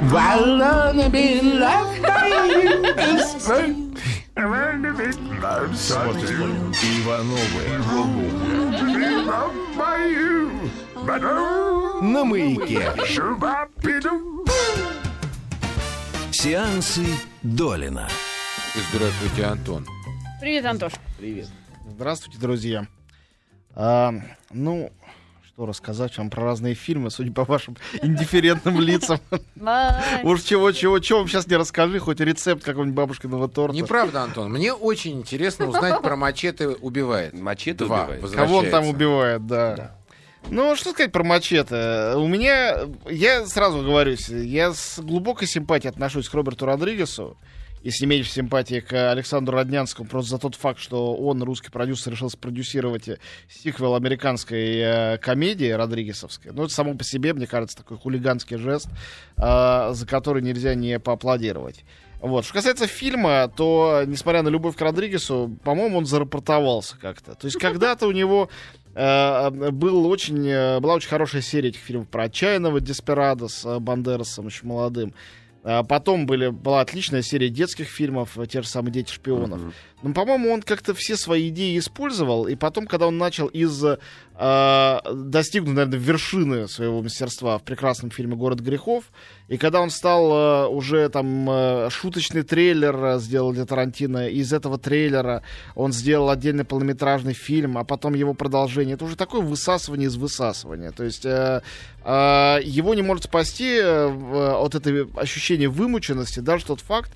I wanna be loved Ивановы by you. Oh, на маяке. Сеансы Долина. Здравствуйте, Антон. Привет, Антош. Здравствуйте, друзья. А, ну, что рассказать вам про разные фильмы, судя по вашим индифферентным лицам. Уж чего-чего, чего вам сейчас не расскажи, хоть рецепт какого-нибудь бабушкиного торта. Неправда, Антон. Мне очень интересно узнать про мачете убивает. Мачете убивает? Кого он там убивает, да. Ну, что сказать про мачете? У меня, я сразу говорю, я с глубокой симпатией отношусь к Роберту Родригесу. Если меньше симпатии к Александру Роднянскому, просто за тот факт, что он, русский продюсер, решил спродюсировать э, сиквел американской э, комедии Родригесовской. Ну, это само по себе, мне кажется, такой хулиганский жест, э, за который нельзя не поаплодировать. Вот. Что касается фильма, то, несмотря на любовь к Родригесу, по-моему, он зарапортовался как-то. То есть когда-то у него э, был очень, была очень хорошая серия этих фильмов про отчаянного с Бандерасом еще молодым. А Потом были, была отличная серия детских фильмов, э, те же самые «Дети шпионов». Но, по-моему, он как-то все свои идеи использовал, и потом, когда он начал из... э, достигнуть, наверное, вершины своего мастерства в прекрасном фильме «Город грехов», и когда он стал э, уже там э, шуточный трейлер э, сделал для Тарантино, из этого трейлера он сделал отдельный полнометражный фильм, а потом его продолжение. Это уже такое высасывание из высасывания. То есть э, э, его не может спасти э, в- от этого ощущения вымученности даже тот факт,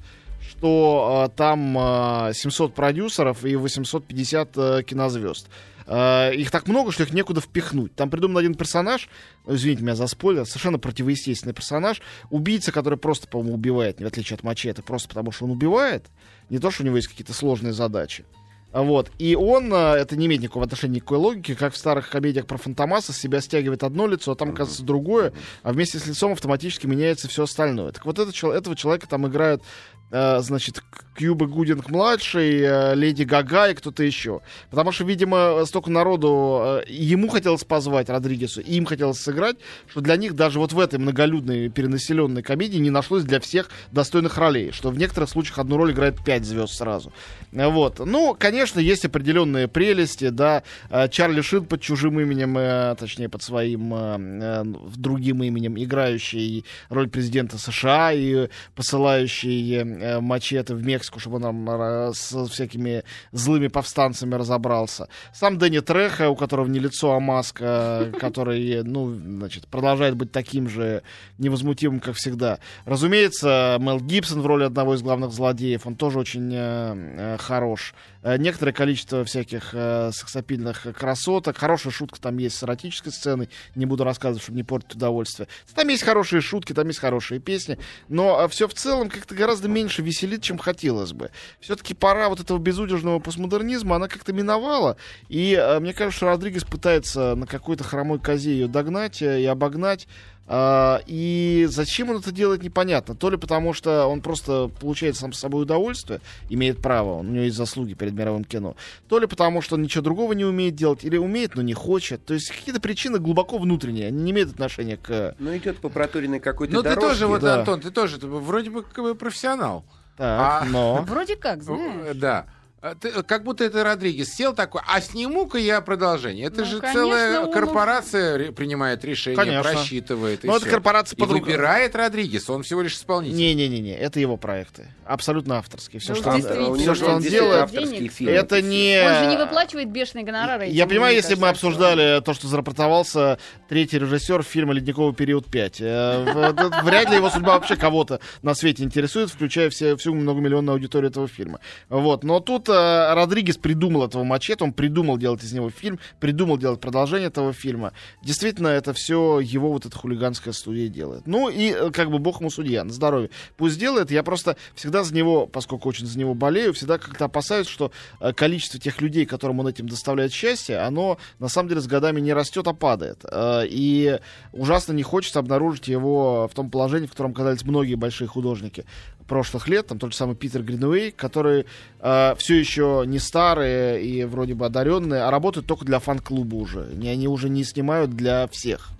что э, там э, 700 продюсеров и 850 э, кинозвезд. Э, их так много, что их некуда впихнуть. Там придуман один персонаж, ну, извините меня за спойлер, совершенно противоестественный персонаж, убийца, который просто, по-моему, убивает, в отличие от Мачете, просто потому что он убивает, не то, что у него есть какие-то сложные задачи. А Вот. И он, э, это не имеет никакого отношения никакой логики, как в старых комедиях про Фантомаса, с себя стягивает одно лицо, а там оказывается другое, а вместе с лицом автоматически меняется все остальное. Так вот это, этого человека там играют значит, К- Кьюба Гудинг младший, э, Леди Гага и кто-то еще. Потому что, видимо, столько народу э, ему хотелось позвать Родригесу, и им хотелось сыграть, что для них даже вот в этой многолюдной перенаселенной комедии не нашлось для всех достойных ролей, что в некоторых случаях одну роль играет пять звезд сразу. Э, Вот. Ну, конечно, есть определенные прелести, да. Э, Чарли Шин под чужим именем, э, точнее, под своим э, э, другим именем, играющий роль президента США и посылающий э, мачете в Мексику, чтобы он там э, с всякими злыми повстанцами разобрался. Сам Дэнни Треха, у которого не лицо, а маска, э, который, ну, значит, продолжает быть таким же невозмутимым, как всегда. Разумеется, Мел Гибсон в роли одного из главных злодеев, он тоже очень э, э, хорош. Э, Некоторое количество всяких э, сексапильных красоток. Хорошая шутка там есть с эротической сценой. Не буду рассказывать, чтобы не портить удовольствие. Там есть хорошие шутки, там есть хорошие песни. Но все в целом как-то гораздо меньше веселит, чем хотелось бы. Все-таки пора вот этого безудержного постмодернизма, она как-то миновала. И э, мне кажется, что Родригес пытается на какой-то хромой козе ее догнать э, и обогнать. А, И зачем он это делает, непонятно. То ли потому, что он просто получает сам с собой удовольствие, имеет право, у него есть заслуги перед мировым кино. То ли потому, что он ничего другого не умеет делать, или умеет, но не хочет. То есть какие-то причины глубоко внутренние, они не имеют отношения к... Ну, идет по проторенной какой-то Ну ты тоже, вот, да. Антон, ты тоже ты вроде бы как бы профессионал. Так, А- но... Вроде как, знаешь. Да. А ты- как будто это Родригес сел такой, а сниму-ка я продолжение. Это Ну, же конечно, целая он- корпорация принимает решение, Конечно. просчитывает. и Ну, это всё. корпорация И под рук- выбирает Родригес, он всего лишь исполнитель. Не-не-не, это его проекты. Абсолютно авторские. Все, Ну, что он, него что он делает, авторские денег. фильмы. это не... Он же не выплачивает бешеные гонорары. Я понимаю, если мы кажется, обсуждали то, что зарапортовался третий режиссер фильма «Ледниковый период 5». Э, это Вряд ли его судьба вообще кого-то на свете интересует, включая все, всю многомиллионную аудиторию этого фильма. Вот. Но тут э, Родригес придумал этого мачете, он придумал делать из него фильм, придумал делать продолжение этого фильма. Действительно, это все его вот эта хулиганская студия делает. Ну и э, как бы бог ему судья, на здоровье. Пусть делает. Я просто всегда за него, поскольку очень за него болею, всегда как-то опасаюсь, что э, количество тех людей, которым он этим доставляет счастье, оно на самом деле с годами не растет, а падает. Э, И ужасно не хочется обнаружить его в том положении, в котором оказались многие большие художники прошлых лет, там тот же самый Питер Гринуэй, которые э, все еще не старые и вроде бы одаренные, а работают только для фан-клуба уже. Не, они уже не снимают для всех.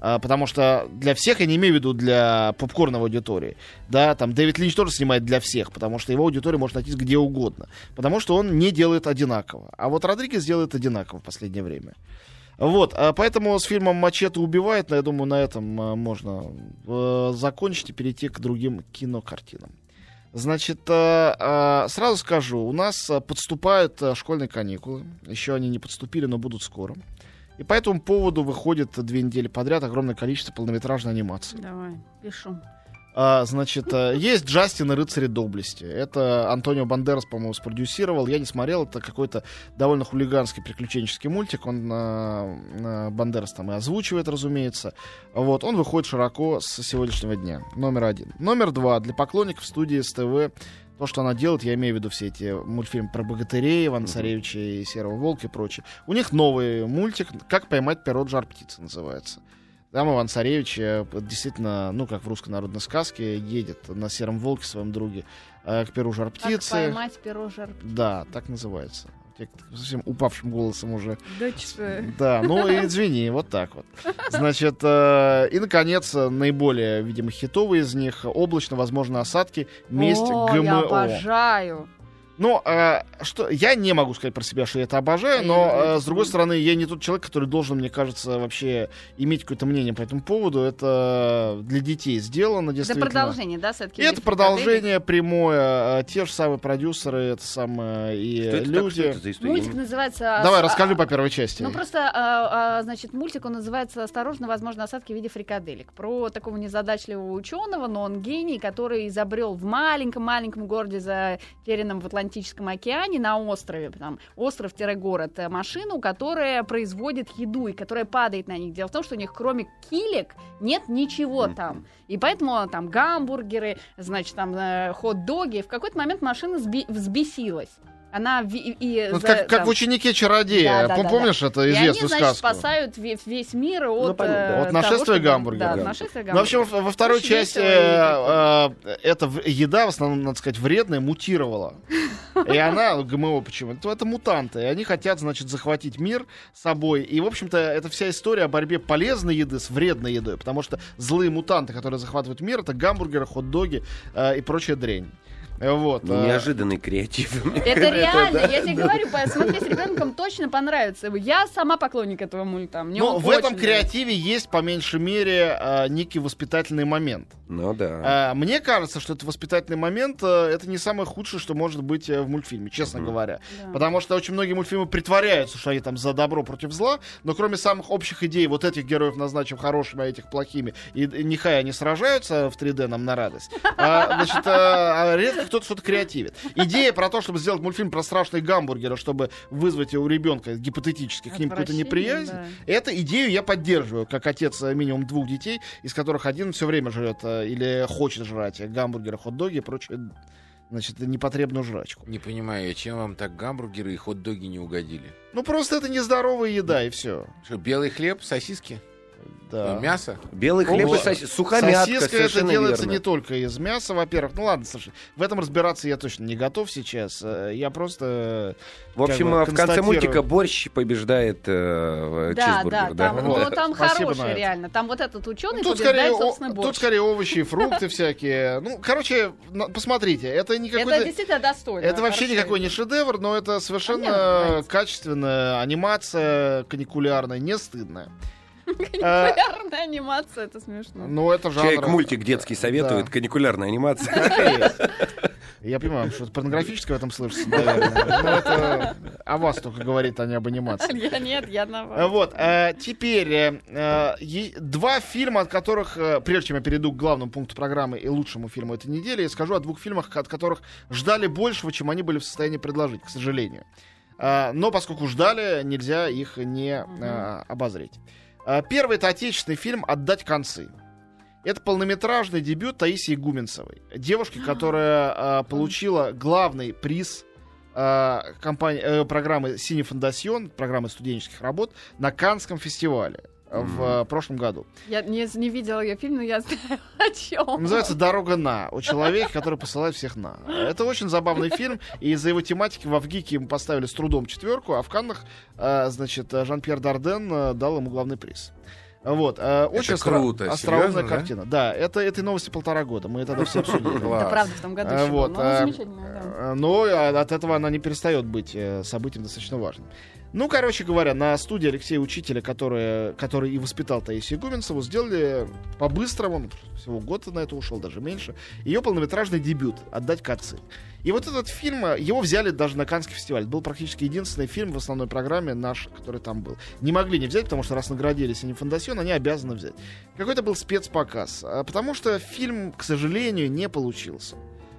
А, потому что для всех, я не имею в виду для попкорной аудитории, да, там Дэвид Линч тоже снимает для всех, потому что его аудитория может найтись где угодно, потому что он не делает одинаково. А вот Родригес делает одинаково в последнее время. Вот, а поэтому с фильмом «Мачете убивает», я думаю, на этом а, можно э, закончить и перейти к другим кинокартинам. Значит, э, э, сразу скажу, у нас подступают школьные каникулы. Еще они не подступили, но будут скоро. И по этому поводу выходит две недели подряд огромное количество полнометражной анимации. Давай, пишу. А, значит, э, есть Джастин и рыцари доблести. Это Антонио Бандерас, по-моему, спродюсировал. Я не смотрел, это какой-то довольно хулиганский приключенческий мультик. Он э, Бандерас там и озвучивает, разумеется. Вот, он выходит широко с сегодняшнего дня. Номер один. Номер два. Для поклонников студии СТВ то, что она делает, я имею в виду все эти мультфильмы про богатырей, Ивана Царевича и Серого Волка и прочее. У них новый мультик «Как поймать перо жар птицы» называется. Там Иван Царевич э, действительно, ну, как в русской народной сказке, едет на сером волке своем друге э, к перу жар Как птицы. поймать перо жар Да, так называется. Я совсем упавшим голосом уже. Да? Да, ну и извини, вот так вот. Значит, э, и, наконец, наиболее, видимо, хитовый из них «Облачно, возможно, осадки. Месть О, я ГМО». обожаю. Ну, э, что, я не могу сказать про себя, что я это обожаю, но, э, с другой стороны, я не тот человек, который должен, мне кажется, вообще иметь какое-то мнение по этому поводу. Это для детей сделано, Это действительно. продолжение, да, все-таки? Это продолжение прямое. э, Те же самые продюсеры, это самое и Что это, так- люди. что это? Мультик называется... Давай, а, расскажи а, по первой части. Ну, просто, а, а, значит, мультик, он называется «Осторожно, возможно, осадки в виде фрикаделек». Про такого незадачливого ученого, но он гений, который изобрел в маленьком-маленьком городе, затерянном в Атлантическом океане, на острове, там, остров-город, э, машину, которая производит еду и которая падает на них. Дело в том, что у них кроме килек нет ничего там. И поэтому там гамбургеры, значит, там э, хот-доги. В какой-то момент машина сби- взбесилась. Она ви- и, Ну, за- как, как там- в ученике чародея. Да, да, Пом- да, Помнишь это и они, известную значит, сказку? спасают ве- весь мир от, Ну, понятно. э, От того, нашествия что- гамбургеров. Да, от Да. нашествия Ну, в общем, во во второй Очень части и э, э, эта еда, в основном, надо сказать, вредная, мутировала. И она, ГМО почему? Это, это мутанты. И они хотят, значит, захватить мир собой. И, в общем-то, это вся история о борьбе полезной еды с вредной едой. Потому что злые мутанты, которые захватывают мир, это гамбургеры, хот-доги э, и прочая дрянь. Вот. Ну, э, неожиданный креатив. Это реально, я тебе говорю, посмотри, с ребенком точно понравится. Я сама поклонник этого мульта. Мне Ну, он в этом креативе есть, по меньшей мере, э, некий воспитательный момент. Ну да. А, Мне кажется, что это воспитательный момент, это не самое худшее, что может быть э, в мультфильме, честно говоря. Потому что очень многие мультфильмы притворяются, что они там за добро против зла, но кроме самых общих идей, вот этих героев назначим хорошими, а этих плохими, и, нехай они сражаются в 3D нам на радость, а, значит, а, а редко кто-то что-то креативит. Идея про то, чтобы сделать мультфильм про страшные гамбургеры, чтобы вызвать у ребенка гипотетически к ним какую-то неприязнь, да. Эту идею я поддерживаю, как отец э, минимум двух детей, из которых один все время жрет э, или хочет жрать гамбургеры, хот-доги и прочее, значит, непотребную жрачку. Не понимаю, чем вам так гамбургеры и хот-доги не угодили? Ну, просто это нездоровая еда, и все. Что, белый хлеб, сосиски, Да. мясо? Белый хлеб и О, соси- сухомятка, Сосиска это делается верно. не только из мяса, во-первых. Ну ладно, слушай, в этом разбираться я точно не готов сейчас. Э, Я просто... В общем, бы в конце мультика борщ побеждает э, Да, чизбургер, да, там, Вот. ну, там Спасибо хороший, реально. Там вот этот ученый Тут скорее, побеждает, о- собственно, тут борщ. скорее овощи и фрукты всякие. Ну, короче, посмотрите, это не Это действительно достойно. Это вообще никакой не шедевр, но это совершенно качественная анимация каникулярная, не стыдная. А, Популярная анимация, это смешно. Ну, это жанр... Человек мультик детский советует, каникулярная анимация. Я понимаю, что порнографическое в этом слышится, наверное. Но это о вас только говорит, а не об анимации. Я нет, я на А, Вот, э, теперь э, э, два фильма, от которых, э, прежде чем я перейду к главному пункту программы и лучшему фильму этой недели, я скажу о двух фильмах, от которых ждали большего, чем они были в состоянии предложить, к сожалению. Э, но поскольку ждали, нельзя их не э, обозреть. Э, Первый это отечественный фильм «Отдать концы». Это полнометражный дебют Таисии Гуменцевой. Девушки, которая э, получила главный приз э, компании, программы «Синий фондасьон», программы студенческих работ, на Канском фестивале в э, прошлом году. Я не, не видела ее фильм, но я знаю о чем. Он называется «Дорога на» о человеке, который посылает всех на. Это очень забавный фильм, и из-за его тематики в Авгике ему поставили с трудом четверку, а в Каннах, э, значит, Жан-Пьер Дарден э, дал ему главный приз. Вот, э, очень остро- круто, остроумная серьезно, да? картина. Да, это этой новости полтора года. Мы тогда все обсудили. Это правда в том году еще вот, Ну, Но от этого она не перестает быть событием достаточно важным. Ну, короче говоря, на студии Алексея Учителя, который, который и воспитал Таисию Гуменцеву, сделали по-быстрому, ну, всего год на это ушел, даже меньше, ее полнометражный дебют «Отдать котцы». И вот этот фильм, э, его взяли даже на Каннский фестиваль. Это был практически единственный фильм в основной программе наш, который там был. Не могли не взять, потому что раз наградили Синим Фондасьон, они обязаны взять. Какой-то был спецпоказ. а, Потому что фильм, к сожалению, не получился.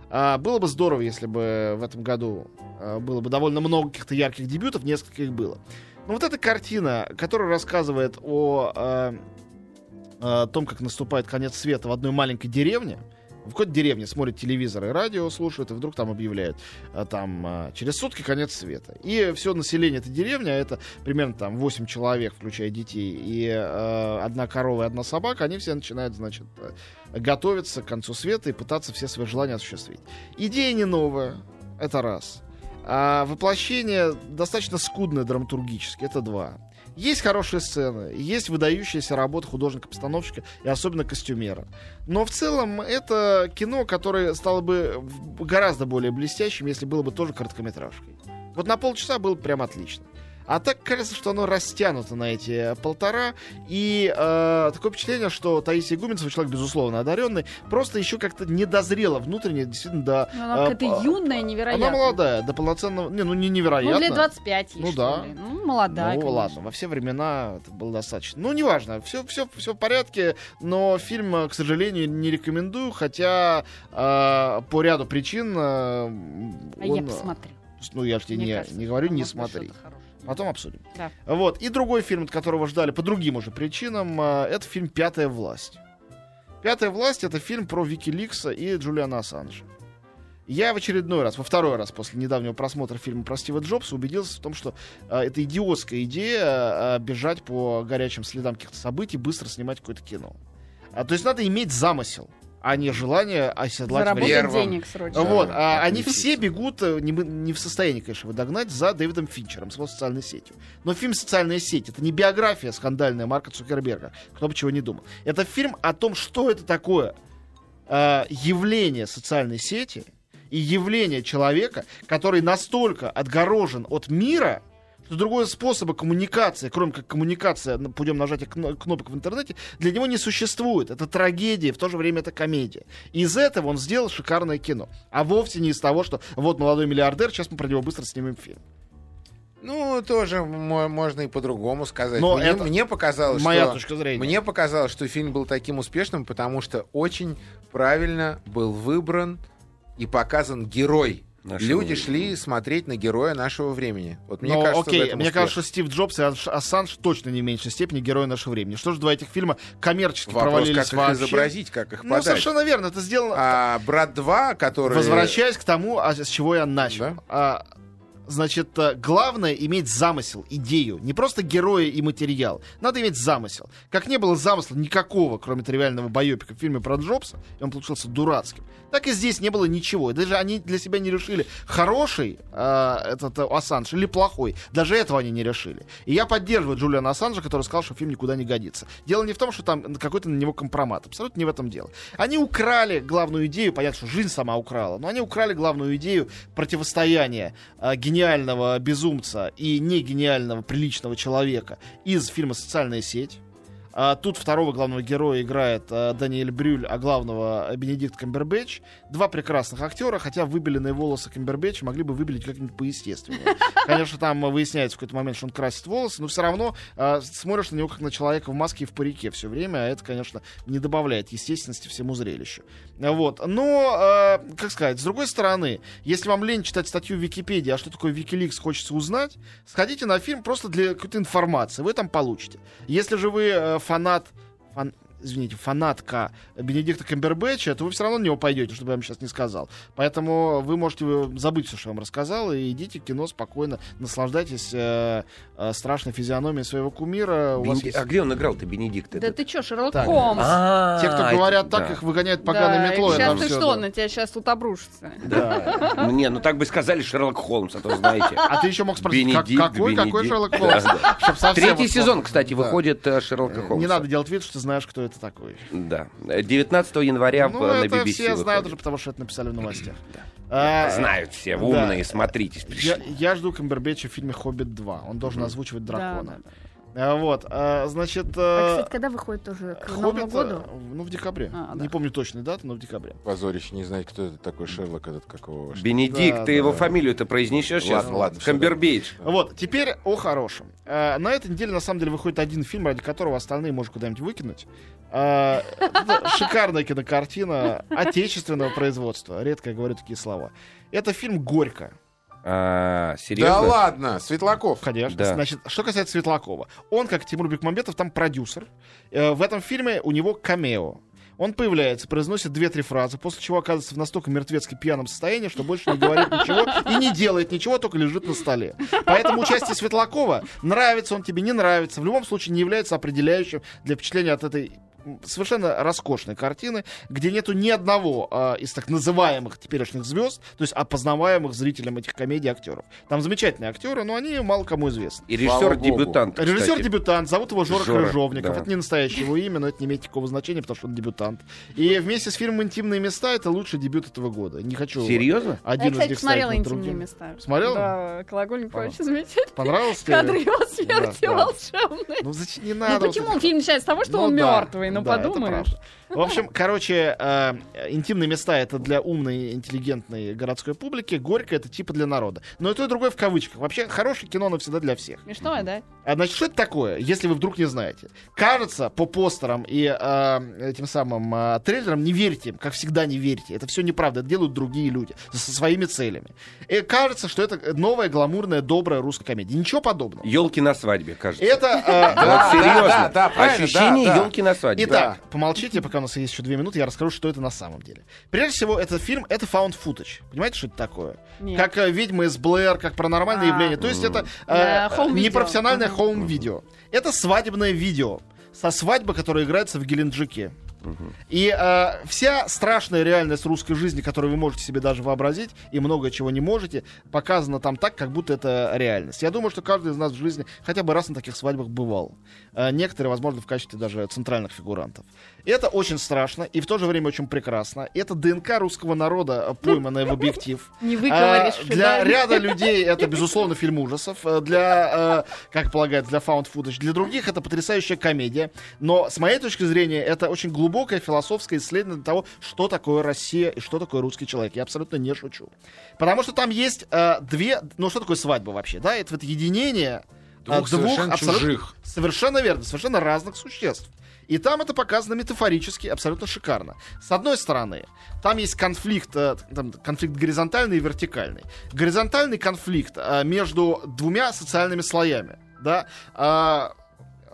А, было бы здорово, если бы в этом году а, было бы довольно много каких-то ярких дебютов, несколько их было. Но вот эта картина, которая рассказывает о, а, а, том, как наступает конец света в одной маленькой деревне, в какой-то деревне смотрят телевизор и радио слушают, и вдруг там объявляют, а, там а, через сутки конец света. И все население этой деревни, а это примерно там 8 человек, включая детей, и а, одна корова и одна собака, они все начинают, значит, э, готовиться к концу света и пытаться все свои желания осуществить. Идея не новая, это раз. А воплощение достаточно скудное драматургически, это два. Есть хорошие сцены, есть выдающаяся работа художника-постановщика и особенно костюмера. Но в целом это кино, которое стало бы гораздо более блестящим, если было бы тоже короткометражкой. Вот на полчаса было бы прям отлично. А так кажется, что оно растянуто на эти полтора. И э, такое впечатление, что Таисия Гуменцева, человек, безусловно, одаренный, просто еще как-то не дозрела внутренне, действительно, до... Ну, Она э, какая-то п- юная, невероятная. Она молодая, до полноценного... Не, ну не Ну, невероятно. лет 25 ей, Ну да. ли. Ну, молодая, ну конечно. ладно, во все времена это было достаточно. Ну, неважно, все, все, все в порядке, но фильм, э, к сожалению, не рекомендую, хотя э, по ряду причин э, А я он, э, посмотрю. Ну, я же тебе Мне не, кажется, не говорю, что не смотри. Потом обсудим. Да. Вот. И другой фильм, от которого ждали по другим уже причинам, э, это фильм «Пятая власть». «Пятая власть» — это фильм про Викиликса и Джулиана Ассанжа. Я в очередной раз, во второй раз после недавнего просмотра фильма про Стива Джобса убедился в том, что э, это идиотская идея э, бежать по горячим следам каких-то событий, быстро снимать какое-то кино. А, то есть надо иметь замысел, а не желание оседлать Заработать. Первым. денег срочно. Вот, а они все бегут, э, не, мы- не в состоянии, конечно, его догнать, за Дэвидом Финчером, с его социальной сетью. Но фильм «Социальная сеть» — это не биография скандальная Марка Цукерберга, кто бы чего не думал. Это фильм о том, что это такое э, явление социальной сети и явление человека, который настолько отгорожен от мира, другого способа коммуникации, кроме как коммуникация путем нажатия кно- кнопок в интернете, для него не существует. Это трагедия, в то же время это комедия. Из этого он сделал шикарное кино. А вовсе не из того, что вот молодой миллиардер, сейчас мы про него быстро снимем фильм. Ну, тоже мо- можно и по-другому сказать. Но мне, это мне показалось, Моя что... точка зрения. Мне показалось, что фильм был таким успешным, потому что очень правильно был выбран и показан герой. Нашего Люди времени. шли смотреть на героя нашего времени. Вот мне Но, кажется, окей, мне успех. кажется, что Стив Джобс и Ассанж точно не в меньшей степени герои нашего времени. Что же два этих фильма коммерчески Вопрос, провалились как их вообще? изобразить, как их Ну, подать. совершенно верно, это сделано... А «Брат 2», который... Возвращаясь к тому, а с чего я начал. Да. А, значит, э, главное иметь замысел, идею. Не просто героя и материал. Надо иметь замысел. Как не было замысла никакого, кроме тривиального байопика в фильме про Джобса, и он получился дурацким, так и здесь не было ничего. Даже они для себя не решили, хороший э, этот э, Ассанж или плохой. Даже этого они не решили. И я поддерживаю Джулиана Ассанжа, который сказал, что фильм никуда не годится. Дело не в том, что там какой-то на него компромат. Абсолютно не в этом дело. Они украли главную идею, понятно, что жизнь сама украла, но они украли главную идею противостояния э, гениального безумца и негениального приличного человека из фильма «Социальная сеть». А тут второго главного героя играет э, Даниэль Брюль, а главного э, Бенедикт Камбербэтч. Два прекрасных актера, хотя выбеленные волосы Камбербэтча могли бы выбелить как-нибудь поестественнее. Конечно, там э, выясняется в какой-то момент, что он красит волосы, но все равно смотришь на него как на человека в маске и в парике все время, а это, конечно, не добавляет естественности всему зрелищу. Вот. Но, как сказать, с другой стороны, если вам лень читать статью в Википедии, а что такое Wikileaks хочется узнать, сходите на фильм просто для какой-то информации, вы там получите. Если же вы фанат... фан- извините, фанатка Бенедикта Камбербэтча, то вы все равно на него пойдете, чтобы я вам сейчас не сказал. Поэтому вы можете э, забыть все, что я вам рассказал, и идите в кино спокойно, наслаждайтесь э, э, страшной физиономией своего кумира. Бенеди- есть- А где он играл-то, Бенедикт? Да этот? ты чё, Шерлок Так. Холмс? А, Те, кто это- говорят так, да. их выгоняют поганой Да, метлой. сейчас ты что, да. на тебя сейчас тут обрушится. Да. Ну, Не, ну так бы сказали Шерлок Холмс, а то знаете. А ты еще мог спросить, какой, какой. Шерлок Холмс? Третий сезон, кстати, выходит э, Шерлока Холмса. Не надо делать вид, что ты знаешь, кто это такой. Да. 19 января Ну, в- на это BBC все знают выходит. уже, потому что это написали в новостях. А, Знают все, да. умные, смотрите. Я, я жду Камбербэтча в фильме «Хоббит 2». Он должен озвучивать дракона. А, Вот, а, значит... А, э, кстати, когда выходит тоже к Новому «Хоббит», году? э, ну, в декабре. А, да. Не помню точной даты, но в декабре. Позорище, не знать, кто это такой Шерлок, этот какого. Бенедикт, Да, ты да, его да. фамилию-то произнесешь сейчас? Ладно, ладно, Камбербейдж. Вот, теперь о хорошем. Э, на этой неделе, на самом деле, выходит один фильм, ради которого остальные можно куда-нибудь выкинуть. Э, это шикарная кинокартина отечественного производства. Редко я говорю такие слова. Это фильм «Горько». А, Да серьезно? ладно, Светлаков. Конечно. Да. Значит, что касается Светлакова. Он, как Тимур Бекмамбетов, там продюсер. Э, в этом фильме у него камео. Он появляется, произносит две-три фразы, после чего оказывается в настолько мертвецки пьяном состоянии, что больше не говорит ничего и не делает ничего, только лежит на столе. Поэтому участие Светлакова, нравится он тебе, не нравится, в любом случае не является определяющим для впечатления от этой совершенно роскошной картины, где нету ни одного а, из так называемых теперешних звезд, то есть опознаваемых зрителям этих комедий актеров. Там замечательные актеры, но они мало кому известны. И режиссер-дебютант. Режиссер-дебютант, зовут его Жора, Жора, Крыжовников. да. Это не настоящее его имя, но это не имеет никакого значения, потому что он дебютант. И вместе с фильмом «Интимные места» это лучший дебют этого года. Не хочу... Серьезно? Один Я, из кстати, них над интимные другим. места. Смотрела? Да, колокольник очень замечательный. Понравился тебе? Кадры его смерти Да, да. волшебные. Ну, зачем не Ну надо? вот почему это- фильм начинается с того, что Ну он да, мертвый? Ну да, это подумаешь. В общем, короче, э, интимные места это для умной, интеллигентной городской публики, горько это типа для народа. Но и то, и другое в кавычках. Вообще, хорошее кино, оно всегда для всех. Смешное, да? А значит, что это такое, если вы вдруг не знаете? Кажется, по постерам и э, этим самым э, трейлерам не верьте им, как всегда не верьте. Это все неправда, это делают другие люди со своими целями. И кажется, что это новая, гламурная, добрая русская комедия. Ничего подобного. Елки на свадьбе, кажется. Это... э, Вот серьезно. да, да, правильно, Ощущение да, да. елки на свадьбе. Итак, помолчите, пока у нас есть еще две минуты, я расскажу, что это на самом деле. Прежде всего, этот фильм — это found footage. Понимаете, что это такое? Нет. Как э, «Ведьмы из Блэр», как паранормальное А. явление. То есть это Да, э, home video. непрофессиональное хоум-видео. Это свадебное видео со свадьбы, которая играется в Геленджике. И э, вся страшная реальность русской жизни, которую вы можете себе даже вообразить, и много чего не можете, показана там так, как будто это реальность. Я думаю, что каждый из нас в жизни хотя бы раз на таких свадьбах бывал. Э, некоторые, возможно, в качестве даже центральных фигурантов. И это очень страшно и в то же время очень прекрасно. Это ДНК русского народа, э, пойманная в объектив. Не выговоришь. А, для да? ряда людей это, безусловно, фильм ужасов. Э, Для, э, как полагается, для found footage. Для других это потрясающая комедия. Но, с моей точки зрения, это очень глубокое философское исследование того, что такое Россия и что такое русский человек. Я абсолютно не шучу. Потому что там есть э, две... Ну, что такое свадьба вообще? Да, это вот единение э, Двух совершенно чужих. Совершенно верно, совершенно разных существ. И там это показано метафорически, абсолютно шикарно. С одной стороны, там есть конфликт, э, там, конфликт горизонтальный и вертикальный. Горизонтальный конфликт э, между двумя социальными слоями. Да?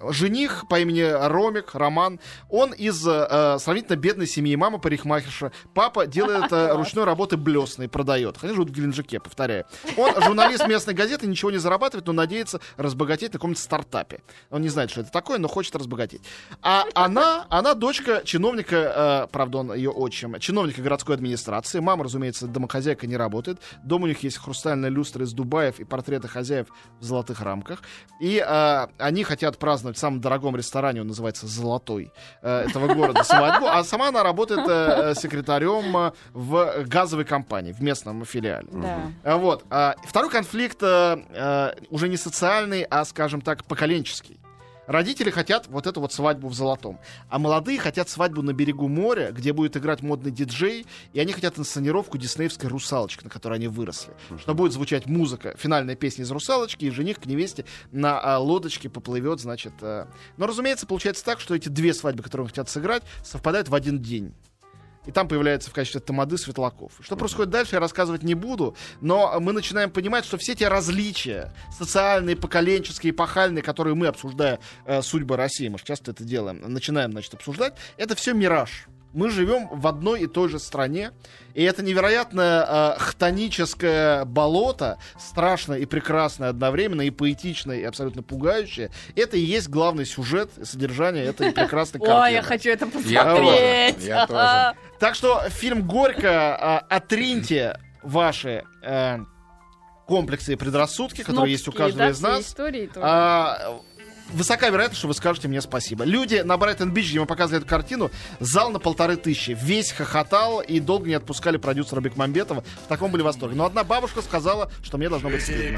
Жених по имени Ромик, Роман, он из э, сравнительно бедной семьи, мама парикмахерша, папа делает э, ручной работы блесной, продает. Они живут в Геленджике, повторяю. Он журналист местной газеты, ничего не зарабатывает, но надеется разбогатеть на каком-нибудь стартапе. Он не знает, что это такое, но хочет разбогатеть. А она, она дочка чиновника, э, правда, он ее отчим, чиновника городской администрации. Мама, разумеется, домохозяйка не работает. Дома у них есть хрустальная люстра из Дубаев и портреты хозяев в золотых рамках. И э, они хотят праздновать в самом дорогом ресторане, он называется «Золотой», э, этого города свадьбу. А сама она работает э, э, секретарем в газовой компании, в местном филиале. Да. Вот. а, Второй конфликт уже не социальный, а, скажем так, поколенческий. Родители хотят вот эту вот свадьбу в золотом. А молодые хотят свадьбу на берегу моря, где будет играть модный диджей, и они хотят инсценировку диснеевской «Русалочки», на которой они выросли. Что будет звучать музыка, финальная песня из «Русалочки», и жених к невесте на а, лодочке поплывет, значит. э. Но, разумеется, получается так, что эти две свадьбы, которые они хотят сыграть, совпадают в один день. И там появляется в качестве тамады Светлаков. Что происходит дальше, я рассказывать не буду, но мы начинаем понимать, что все те различия, социальные, поколенческие, эпохальные, которые мы, обсуждая э, судьбы России, мы же часто это делаем, начинаем, значит, обсуждать, это все мираж. Мы живем в одной и той же стране, и это невероятное э, хтоническое болото, страшное и прекрасное одновременно, и поэтичное, и абсолютно пугающее. Это и есть главный сюжет содержание этой прекрасной картины. Ой, я хочу это посмотреть. тоже, я тоже. Так что фильм «Горько», а, отриньте ваши э, комплексы и предрассудки, которые есть у каждого из нас. истории тоже. А, Высока вероятность, что вы скажете мне спасибо. Люди на Брайтон-Бич, где мы показывали эту картину, зал на полторы тысячи. Весь хохотал и долго не отпускали продюсера Бекмамбетова. В таком были восторге. Но одна бабушка сказала, что мне должно быть стыдно.